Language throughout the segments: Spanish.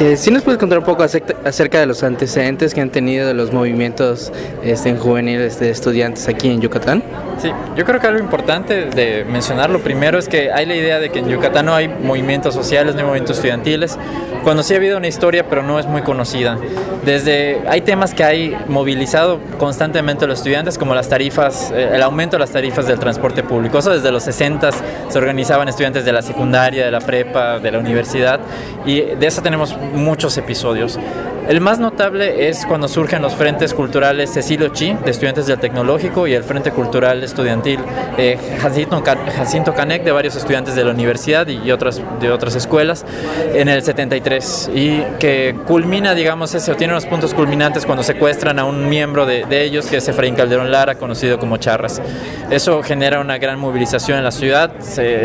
Sí, sí nos puedes contar un poco acerca de los antecedentes que han tenido de los movimientos este, juveniles de estudiantes aquí en Yucatán. Sí, yo creo que algo importante de mencionar lo primero es que hay la idea de que en Yucatán no hay movimientos sociales, no hay movimientos estudiantiles, cuando sí ha habido una historia pero no es muy conocida. Desde hay temas que hay movilizado constantemente a los estudiantes como las tarifas, eh, el aumento de las tarifas del transporte público. Eso desde los 60 se organizaban estudiantes de la secundaria, de la prepa, de la universidad y de eso tenemos muchos episodios. El más notable es cuando surgen los frentes culturales Cecilio Chi, de estudiantes del tecnológico, y el Frente Cultural Estudiantil eh, Jacinto, Jacinto Canec, de varios estudiantes de la universidad y otras, de otras escuelas, en el 73. Y que culmina, digamos, ese, o tiene unos puntos culminantes cuando secuestran a un miembro de, ellos, que es Efraín Calderón Lara, conocido como Charras. Eso genera una gran movilización en la ciudad.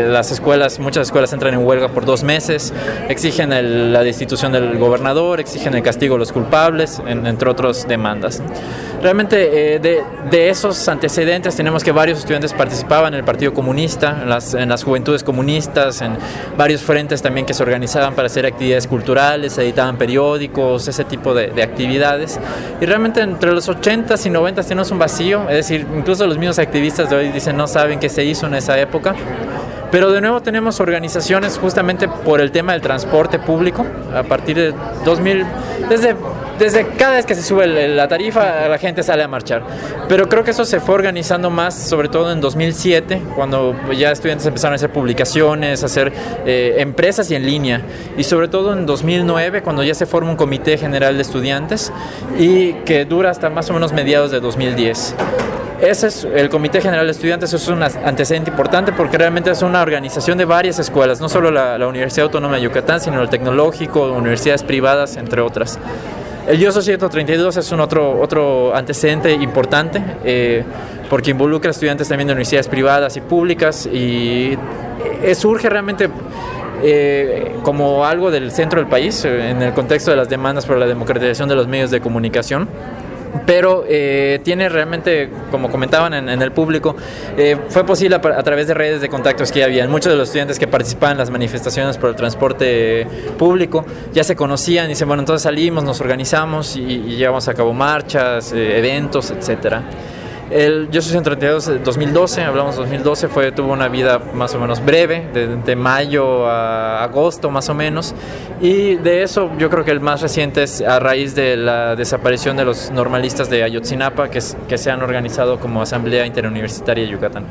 las escuelas, muchas escuelas entran en huelga por dos meses, exigen la destitución del gobernador, exigen el castigo los culpables, entre otras demandas. Realmente eh, de, esos antecedentes tenemos que varios estudiantes participaban en el Partido Comunista, en las, en las juventudes comunistas, en varios frentes también que se organizaban para hacer actividades culturales, editaban periódicos, ese tipo de, de actividades. Y realmente entre los 80s y 90s tenemos un vacío, es decir, incluso los mismos activistas de hoy dicen no saben qué se hizo en esa época. Pero de nuevo tenemos organizaciones justamente por el tema del transporte público. A partir de 2000, desde, desde cada vez que se sube la tarifa, la gente sale a marchar. Pero creo que eso se fue organizando más, sobre todo en 2007, cuando ya estudiantes empezaron a hacer publicaciones, a hacer eh, empresas y en línea. Y sobre todo en 2009, cuando ya se forma un comité general de estudiantes y que dura hasta más o menos mediados de 2010. Ese es el Comité General de Estudiantes, es un antecedente importante porque realmente es una organización de varias escuelas, no solo la, Universidad Autónoma de Yucatán, sino el Tecnológico, universidades privadas, entre otras. El IOSO 132 es un otro, otro antecedente importante eh, porque involucra a estudiantes también de universidades privadas y públicas y eh, surge realmente eh, como algo del centro del país en el contexto de las demandas por la democratización de los medios de comunicación pero eh, tiene realmente, como comentaban en, el público, eh, fue posible a, través de redes de contactos que había. Muchos de los estudiantes que participaban en las manifestaciones por el transporte público ya se conocían dicen, bueno, entonces salimos, nos organizamos y, llevamos a cabo marchas, eh, eventos, etcétera. El Yo soy 132 2012, hablamos de 2012, fue, tuvo una vida más o menos breve, de, mayo a agosto más o menos, y de eso yo creo que el más reciente es a raíz de la desaparición de los normalistas de Ayotzinapa, que, que se han organizado como Asamblea Interuniversitaria de Yucatán.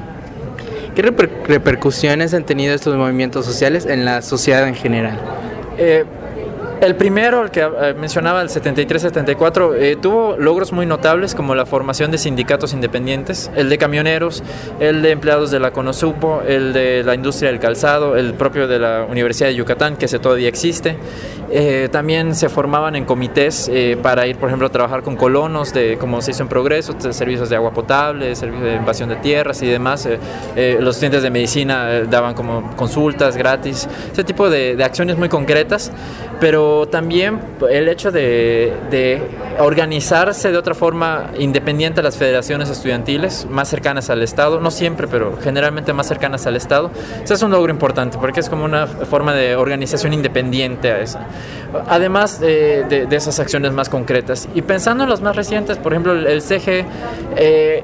¿Qué repercusiones han tenido estos movimientos sociales en la sociedad en general? Eh, el primero, el que eh, mencionaba, el 73-74, eh, tuvo logros muy notables como la formación de sindicatos independientes, el de camioneros, el de empleados de la CONOSUPO, el de la industria del calzado, el propio de la Universidad de Yucatán, que ese todavía existe. Eh, también se formaban en comités para ir, por ejemplo, a trabajar con colonos, de, como se hizo en Progreso, servicios de agua potable, servicios de invasión de tierras y demás. los estudiantes de medicina daban como consultas gratis, ese tipo de, de acciones muy concretas, pero también el hecho de, organizarse de otra forma independiente a las federaciones estudiantiles, más cercanas al Estado, no siempre, pero generalmente más cercanas al Estado, eso es un logro importante porque es como una forma de organización independiente a esa. Además de, esas acciones más concretas. Y pensando en los más recientes, por ejemplo, el, CG... Eh,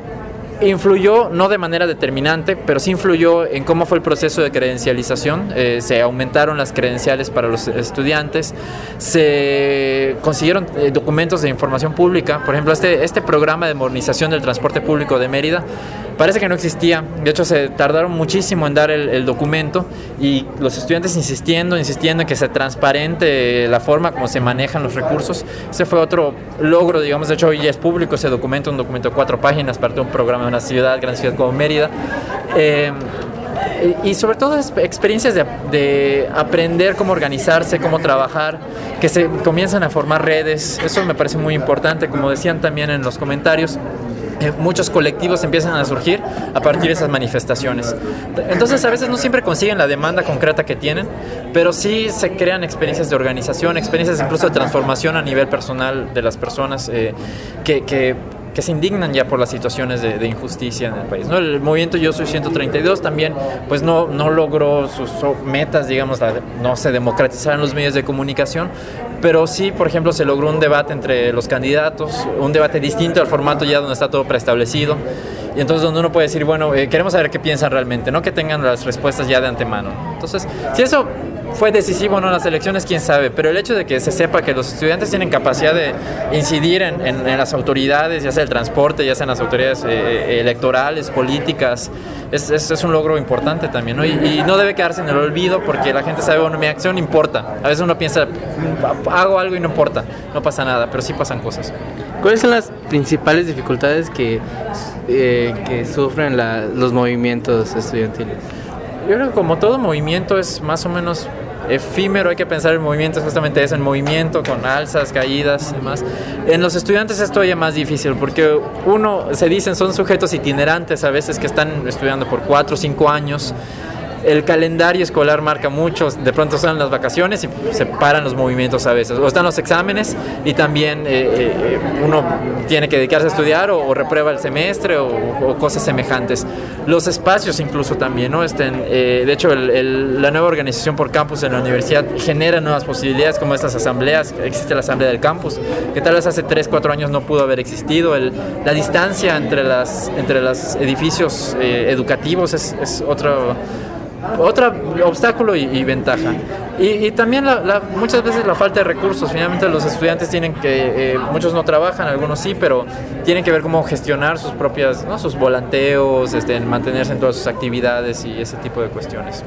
influyó, no de manera determinante, pero sí influyó en cómo fue el proceso de credencialización. Eh, se aumentaron las credenciales para los estudiantes, se consiguieron eh, documentos de información pública. Por ejemplo, este, este programa de modernización del transporte público de Mérida parece que no existía. De hecho, se tardaron muchísimo en dar el, documento y los estudiantes insistiendo, insistiendo en que se transparente la forma como se manejan los recursos. Ese fue otro logro, digamos. De hecho, hoy ya es público ese documento, un documento de cuatro páginas, parte de un programa de una ciudad, gran ciudad como Mérida. Eh, y sobre todo experiencias de, de, aprender cómo organizarse, cómo trabajar, que se comienzan a formar redes, eso me parece muy importante, como decían también en los comentarios, muchos colectivos empiezan a surgir a partir de esas manifestaciones. Entonces a veces no siempre consiguen la demanda concreta que tienen, pero sí se crean experiencias de organización, experiencias incluso de transformación a nivel personal de las personas eh, que que se indignan ya por las situaciones de, injusticia en el país. ¿no? El movimiento Yo Soy 132 también pues no, no logró sus metas, digamos, no se democratizaron los medios de comunicación, pero sí, por ejemplo, se logró un debate entre los candidatos, un debate distinto al formato ya donde está todo preestablecido. Y entonces donde uno puede decir, bueno, eh, queremos saber qué piensan realmente, no que tengan las respuestas ya de antemano. Entonces, si eso fue decisivo o no en las elecciones, quién sabe, pero el hecho de que se sepa que los estudiantes tienen capacidad de incidir en, en, las autoridades, ya sea el transporte, ya sean las autoridades eh, eh, electorales, políticas, es, es, un logro importante también, ¿no? Y, no debe quedarse en el olvido porque la gente sabe, bueno, mi acción importa. A veces uno piensa, hago algo y no importa, no pasa nada, pero sí pasan cosas. ¿Cuáles son las principales dificultades que, eh, que sufren los movimientos estudiantiles? Yo creo que como todo movimiento es más o menos efímero, hay que pensar el movimiento es justamente eso, en movimiento, con alzas, caídas y demás. En los estudiantes es todavía más difícil porque uno, se dicen, son sujetos itinerantes a veces que están estudiando por cuatro o cinco años el calendario escolar marca mucho, de pronto están las vacaciones y se paran los movimientos a veces, o están los exámenes y también eh, eh, uno tiene que dedicarse a estudiar o, reprueba el semestre o, cosas semejantes. Los espacios incluso también, ¿no? Estén, eh, de hecho, la nueva organización por campus en la universidad genera nuevas posibilidades como estas asambleas, existe la asamblea del campus, que tal vez hace 3, 4 años no pudo haber existido, la distancia entre, las, entre los edificios educativos es, es otro obstáculo y, ventaja. Y, también muchas veces la falta de recursos. Finalmente los estudiantes tienen que, eh, muchos no trabajan, algunos sí, pero tienen que ver cómo gestionar sus propias, ¿no? sus volanteos, este, mantenerse en todas sus actividades y ese tipo de cuestiones.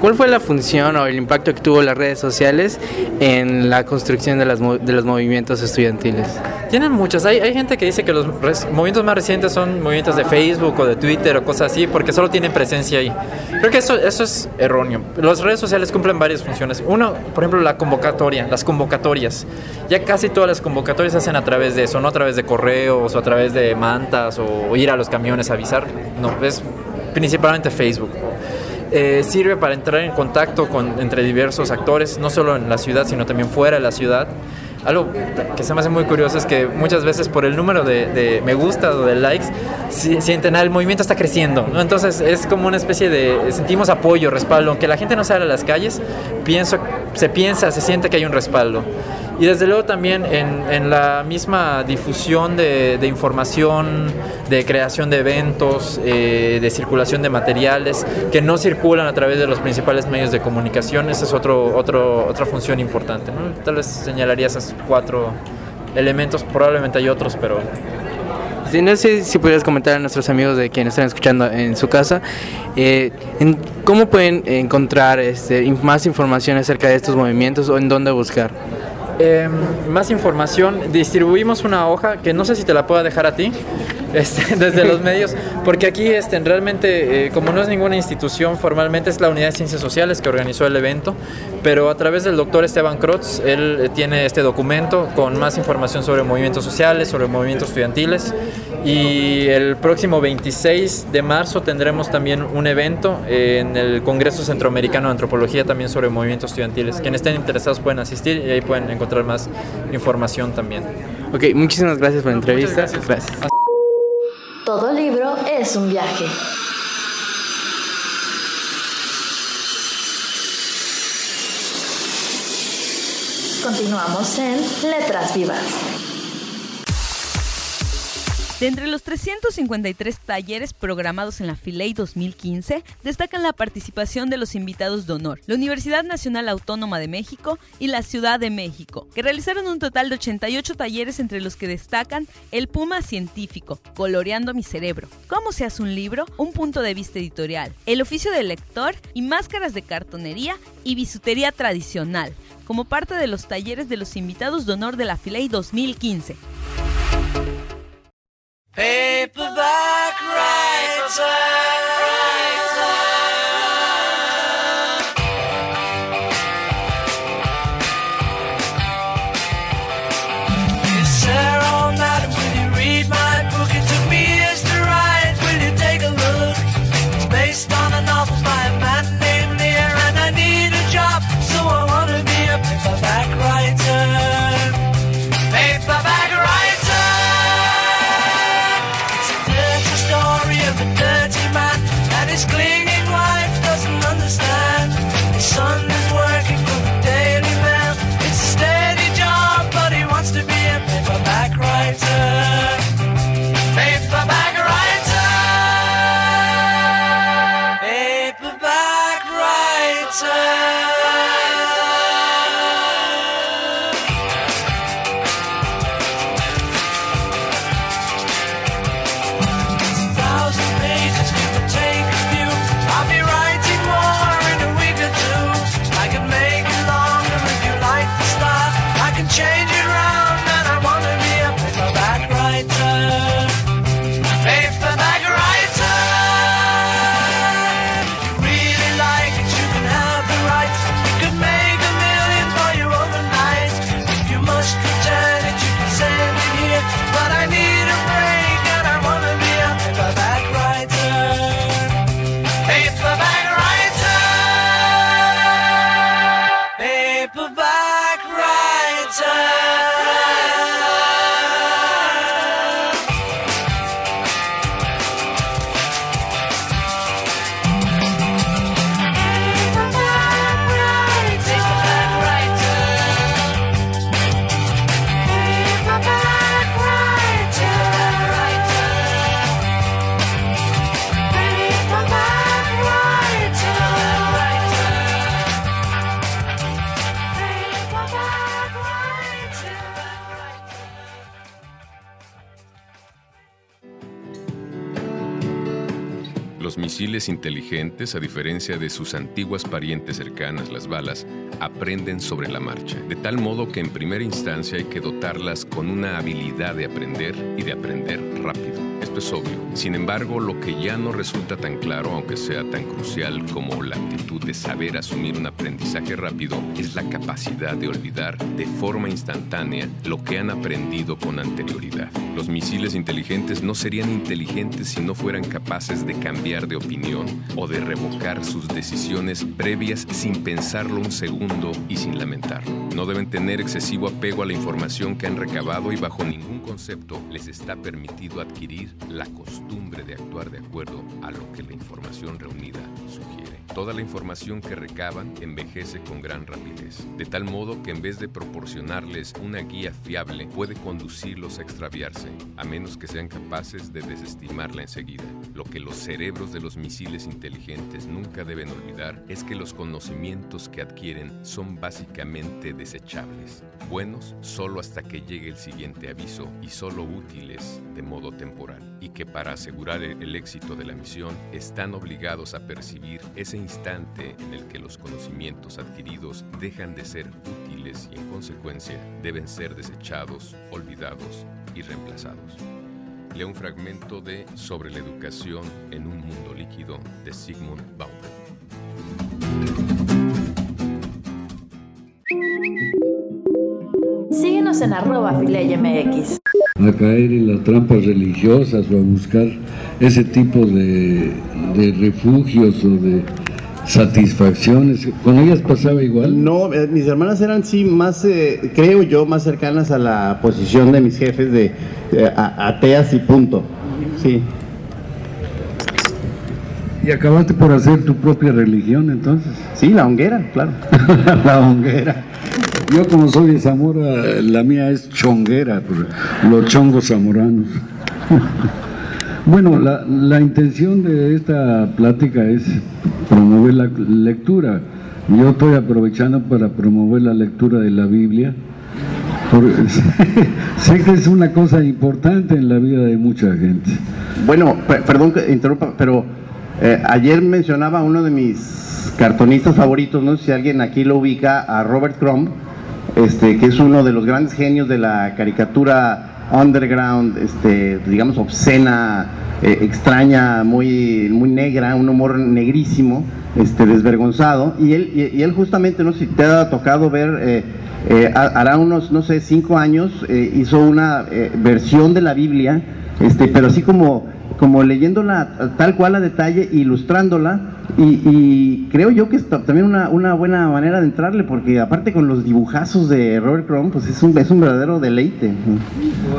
¿Cuál fue la función o el impacto que tuvo las redes sociales en la construcción de, las, de los movimientos estudiantiles? Tienen muchas. Hay, hay gente que dice que los movimientos más recientes son movimientos de Facebook o de Twitter o cosas así, porque solo tienen presencia ahí. Creo que eso, eso es erróneo. Las redes sociales cumplen varias funciones. Uno, por ejemplo, la convocatoria, las convocatorias. Ya casi todas las convocatorias se hacen a través de eso, no a través de correos o a través de mantas o ir a los camiones a avisar. No, es principalmente Facebook. Eh, sirve para entrar en contacto con, entre diversos actores, no solo en la ciudad, sino también fuera de la ciudad. Algo que se me hace muy curioso es que muchas veces por el número de, me gusta o de likes, sienten, ah, el movimiento está creciendo. ¿no? Entonces es como una especie de, sentimos apoyo, respaldo. Aunque la gente no sale a las calles, pienso, se piensa, se siente que hay un respaldo. Y desde luego también en, la misma difusión de, información, de creación de eventos, eh, de circulación de materiales que no circulan a través de los principales medios de comunicación, esa es otro, otro, otra función importante. Tal vez señalaría cuatro elementos, probablemente hay otros, pero no sé si pudieras comentar a nuestros amigos de quienes están escuchando en su casa, eh, en cómo pueden encontrar este, más información acerca de estos movimientos o en dónde buscar. Em, más información, distribuimos una hoja que no sé si te la puedo dejar a ti, este, desde los medios, porque aquí este, realmente, eh, como no es ninguna institución formalmente, es la Unidad de Ciencias Sociales que organizó el evento, pero a través del doctor Esteban Krotz, él eh, tiene este documento con más información sobre movimientos sociales, sobre movimientos estudiantiles, y el próximo 26 de marzo tendremos también un evento en el Congreso Centroamericano de Antropología también sobre movimientos estudiantiles. Quienes estén interesados pueden asistir y ahí pueden encontrar más información también. Ok, muchísimas gracias por la entrevista. gracias. Todo libro es un viaje. Continuamos en Letras Vivas. De entre los 353 talleres programados en la FILEI 2015, destacan la participación de los invitados de honor, la Universidad Nacional Autónoma de México y la Ciudad de México, que realizaron un total de 88 talleres entre los que destacan El Puma Científico, Coloreando mi Cerebro, Cómo se hace un libro, un punto de vista editorial, El oficio del lector y máscaras de cartonería y bisutería tradicional, como parte de los talleres de los invitados de honor de la FILEI 2015. Paperback writer. Inteligentes, a diferencia de sus antiguas parientes cercanas, las balas, aprenden sobre la marcha, de tal modo que en primera instancia hay que dotarlas con una habilidad de aprender y de aprender rápido. Esto es obvio. Sin embargo, lo que ya no resulta tan claro, aunque sea tan crucial como la actitud de saber asumir un aprendizaje rápido, es la capacidad de olvidar de forma instantánea lo que han aprendido con anterioridad. Los misiles inteligentes no serían inteligentes si no fueran capaces de cambiar de opinión o de revocar sus decisiones previas sin pensarlo un segundo y sin lamentarlo. No deben tener excesivo apego a la información que han recabado y bajo ningún concepto les está permitido adquirir la costumbre de actuar de acuerdo a lo que la información reunida sugiere. Toda la información que recaban envejece con gran rapidez, de tal modo que en vez de proporcionarles una guía fiable, puede conducirlos a extraviarse, a menos que sean capaces de desestimarla enseguida. Lo que los cerebros de los misiles inteligentes nunca deben olvidar es que los conocimientos que adquieren son básicamente desechables, buenos solo hasta que llegue el siguiente aviso y solo útiles de modo temporal, y que para asegurar el éxito de la misión están obligados a percibir ese instante en el que los conocimientos adquiridos dejan de ser útiles y en consecuencia deben ser desechados, olvidados y reemplazados. Leo un fragmento de Sobre la educación en un mundo líquido de Sigmund Bauman. Síguenos en arroba MX. A caer en las trampas religiosas o a buscar ese tipo de, de refugios o de satisfacciones. ¿Con ellas pasaba igual? No, eh, mis hermanas eran sí más, eh, creo yo, más cercanas a la posición de mis jefes de ateas y punto. Sí. ¿Y acabaste por hacer tu propia religión entonces? Sí, la honguera, claro. la honguera. Yo como soy de Zamora, la mía es chonguera, los chongos zamoranos. Bueno, la, la, intención de esta plática es promover la lectura. Yo estoy aprovechando para promover la lectura de la Biblia. sé que es una cosa importante en la vida de mucha gente. Bueno, perdón que interrumpa, pero eh, ayer mencionaba uno de mis cartonistas favoritos, no sé si alguien aquí lo ubica, a Robert Crumb, este, que es uno de los grandes genios de la caricatura underground, este, digamos, obscena, eh, extraña, muy, muy negra, un humor negrísimo, este, desvergonzado. Y él, y, él justamente, no sé si te ha tocado ver, eh, eh, hará unos, no sé, cinco años, hizo una versión de la Biblia, este, pero así como, como leyéndola tal cual a detalle, ilustrándola y, creo yo que es también una, una, buena manera de entrarle, porque aparte con los dibujazos de Robert Crumb, pues es un, es un verdadero deleite.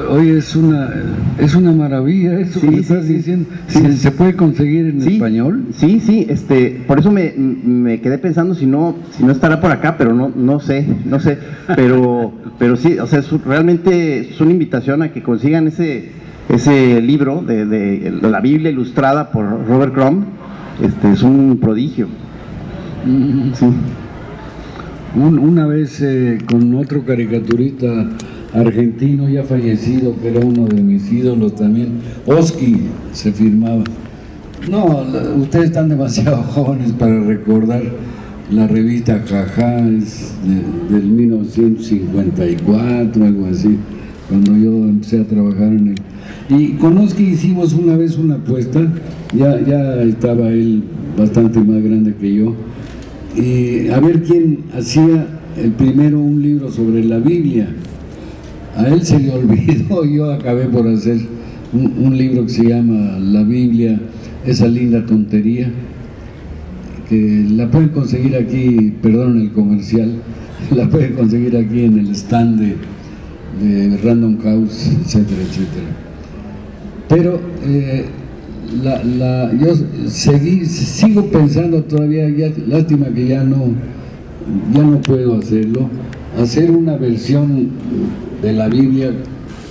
Oye, es una, es una maravilla eso que estás diciendo. ¿Se, puede conseguir en español? Sí, sí, este, por eso me, me, quedé pensando si no, si no estará por acá, pero no, no sé, no sé. Pero, pero sí, o sea, realmente es una invitación a que consigan ese, ese libro de, de la Biblia ilustrada por Robert Crumb este, es un prodigio. una vez eh, con otro caricaturista argentino ya fallecido, que era uno de mis ídolos también, Oski se firmaba. No, ustedes están demasiado jóvenes para recordar la revista Jajá, es del 1954, algo así. cuando yo empecé a trabajar en él. Y con Oski hicimos una vez una apuesta, ya, ya estaba él bastante más grande que yo, y a ver quién hacía el primero un libro sobre la Biblia. A él se le olvidó, yo acabé por hacer un, libro que se llama La Biblia, esa linda tontería, que la pueden conseguir aquí, perdón el comercial, la pueden conseguir aquí en el stand de Random House, etcétera, etcétera. Pero eh, la, la, yo seguí, sigo pensando todavía, ya, lástima que ya no, ya no puedo hacerlo, hacer una versión de la Biblia,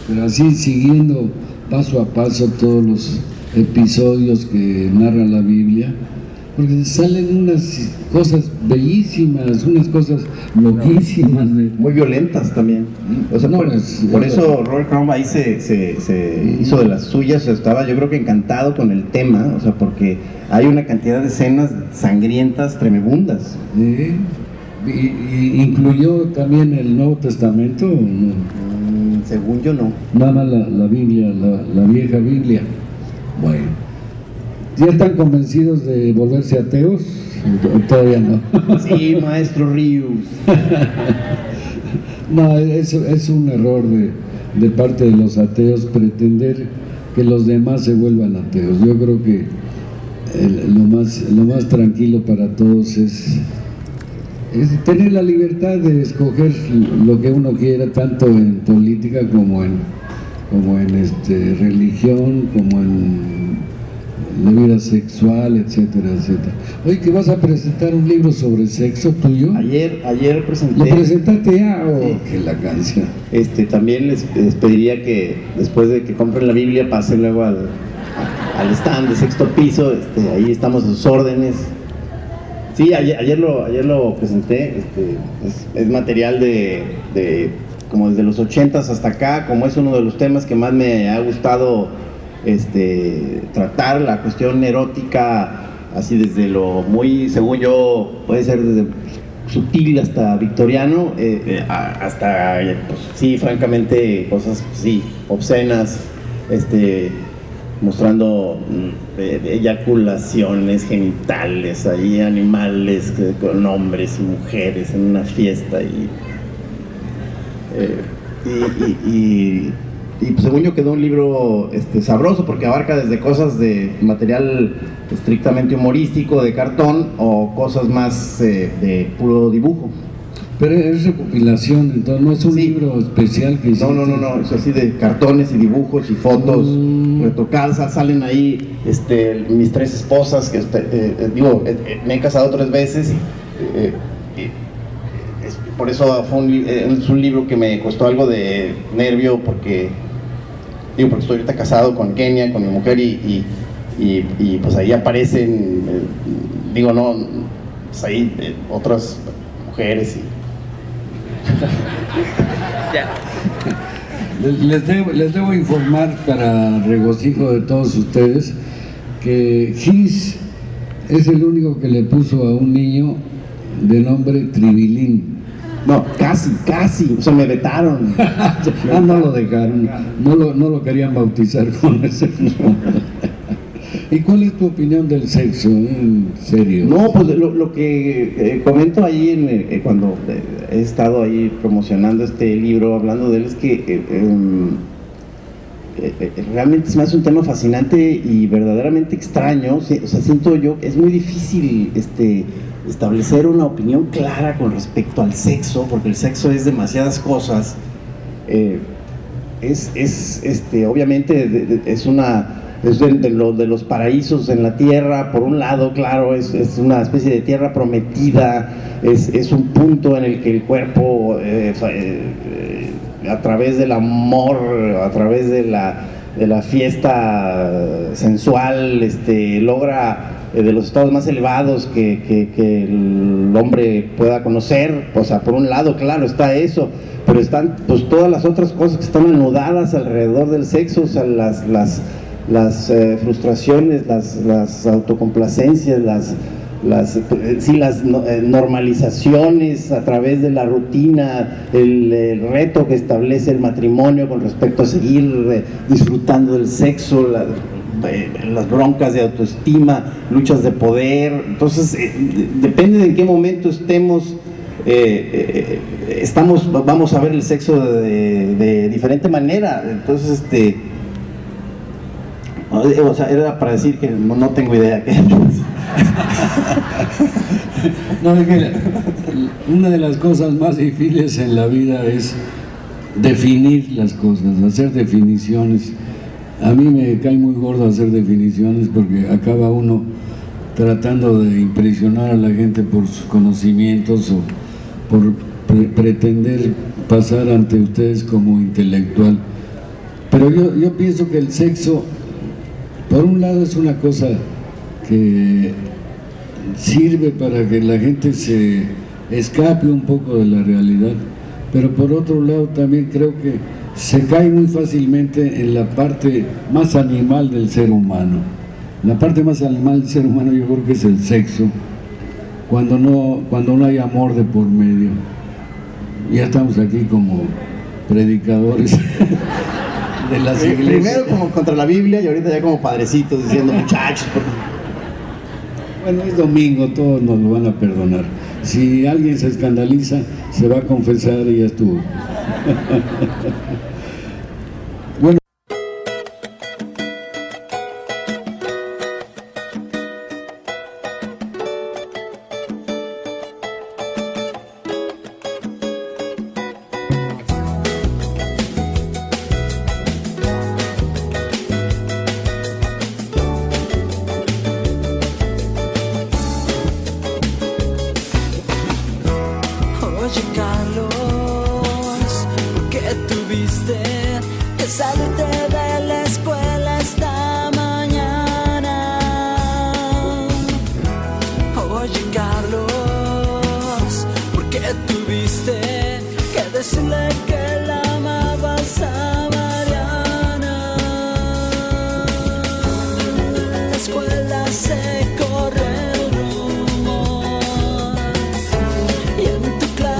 pero así siguiendo paso a paso todos los episodios que narra la Biblia, porque salen unas cosas bellísimas, unas cosas loquísimas. Muy violentas también. O sea, No, por, es- por es- eso Robert Crumb ahí se, se- se hizo de las suyas, estaba yo creo que encantado con el tema, o sea, porque hay una cantidad de escenas sangrientas tremebundas. Y- y incluyó también el Nuevo Testamento. Mm, según yo no. nada más la, la Biblia, la, la vieja Biblia. Bueno, ¿ya están convencidos de volverse ateos? Todavía no. Sí, maestro Rius. No, es, es un error de, de parte de los ateos pretender que los demás se vuelvan ateos. Yo creo que el- lo, más, lo más tranquilo para todos es, es tener la libertad de escoger lo que uno quiera, tanto en política como en, como en este, religión, como en la vida sexual, etcétera, etcétera. Oye, que vas a presentar un libro sobre sexo tuyo. Ayer, ayer presenté. ¿Lo presentaste ya o Sí. que la canción? Este, también les, les pediría que después de que compren la Biblia pasen luego al, al stand de sexto piso, este, ahí estamos a sus órdenes. Sí, ayer, ayer lo, ayer lo presenté, este, es, es material de, de como desde los 80s hasta acá, como es uno de los temas que más me ha gustado este, tratar, la cuestión erótica, así desde lo muy, según yo, puede ser desde sutil hasta victoriano, eh, eh, hasta, pues, sí, francamente, cosas, pues, sí, obscenas, este, mostrando mm, eh, eyaculaciones genitales, ahí animales eh, con hombres y mujeres en una fiesta y- y, pues, según yo quedó un libro este, sabroso porque abarca desde cosas de material estrictamente humorístico, de cartón, o cosas más eh, de puro dibujo. Pero es recopilación, entonces no es un Sí. libro especial que hiciste. No, no, no, no, es así de cartones y dibujos y fotos Mm. retocadas, sal- salen ahí este, mis tres esposas, que este, eh, eh, digo, eh, me he casado tres veces, por eso fue un, es un libro que me costó algo de nervio porque, digo, porque estoy ahorita casado con Kenia, con mi mujer y, y, y- y, pues ahí aparecen, eh, digo, no, pues ahí eh, otras mujeres y Les- Les debo, les debo informar para regocijo de todos ustedes que Gis es el único que le puso a un niño de nombre Tribilín. No, casi, casi, o sea, me vetaron. ah, no lo dejaron, no lo, no lo querían bautizar con ese nombre. ¿Y cuál es tu opinión del sexo, en serio? No, pues lo, lo que eh, comento ahí en, eh, cuando eh, he estado ahí promocionando este libro, hablando de él, es que eh, em, realmente se me hace un tema fascinante y verdaderamente extraño. O sea, siento yo, es muy difícil este, establecer una opinión clara con respecto al sexo, porque el sexo es demasiadas cosas. Eh, es, es este, obviamente es una es de, de de los paraísos en la tierra, por un lado, claro, es, es una especie de tierra prometida, es, es un punto en el que el cuerpo, eh, eh, a través del amor, a través de la, de la fiesta sensual, este, logra de los estados más elevados que, que- el hombre pueda conocer. O sea, por un lado, claro, está eso, pero están pues todas las otras cosas que están anudadas alrededor del sexo, o sea, las, las, las eh, frustraciones, las, las autocomplacencias, las, las, sí, las normalizaciones a través de la rutina, el, reto que establece el matrimonio con respecto a seguir disfrutando del sexo, las broncas de autoestima, luchas de poder. Entonces, depende de en qué momento estemos eh, eh, estamos, vamos a ver el sexo de, diferente manera. Entonces, este, era para decir que no, tengo idea. no, una de las cosas más difíciles en la vida es definir las cosas, hacer definiciones. A mí me cae muy gordo hacer definiciones porque acaba uno tratando de impresionar a la gente por sus conocimientos o por pretender pasar ante ustedes como intelectual. Pero yo, yo pienso que el sexo, por un lado, es una cosa que sirve para que la gente se escape un poco de la realidad, pero por otro lado también creo que se cae muy fácilmente en la parte más animal del ser humano. La parte más animal del ser humano yo creo que es el sexo cuando no, cuando no hay amor de por medio. Ya estamos aquí como predicadores de las iglesias. Primero como contra la Biblia y ahorita ya como padrecitos diciendo muchachos. Bueno, es domingo, todos nos lo van a perdonar. Si alguien se escandaliza, se va a confesar y ya estuvo.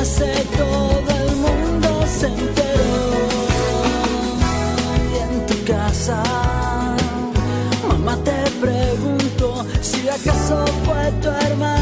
Carlos, porque tuviste que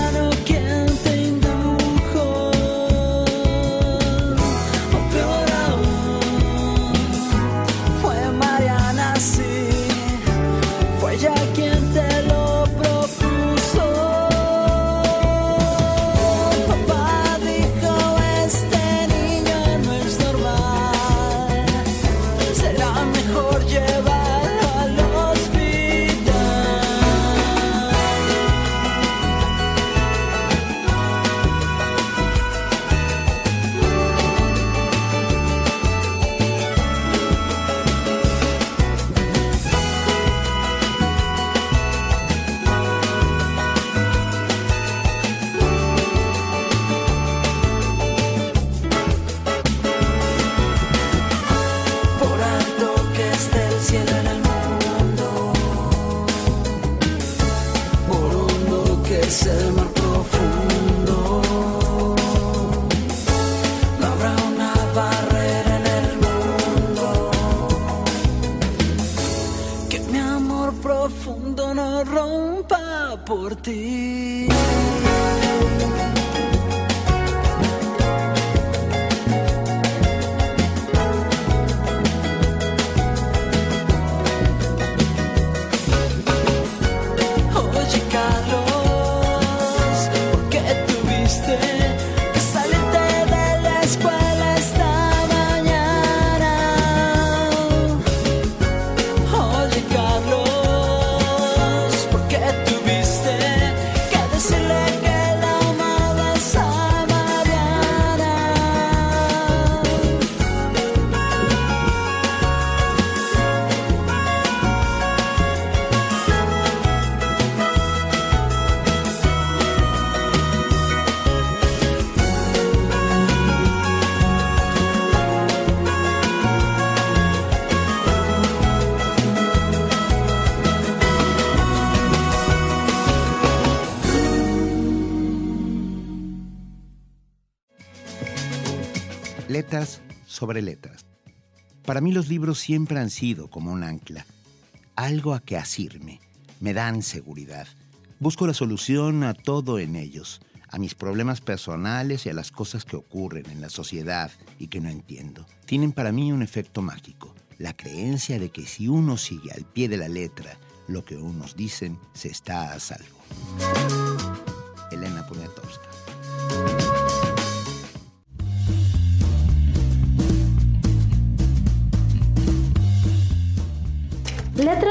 letras sobre letras. Para mí los libros siempre han sido como un ancla, algo a que asirme, me dan seguridad. Busco la solución a todo en ellos, a mis problemas personales y a las cosas que ocurren en la sociedad y que no entiendo. Tienen para mí un efecto mágico, la creencia de que si uno sigue al pie de la letra lo que unos dicen, se está a salvo.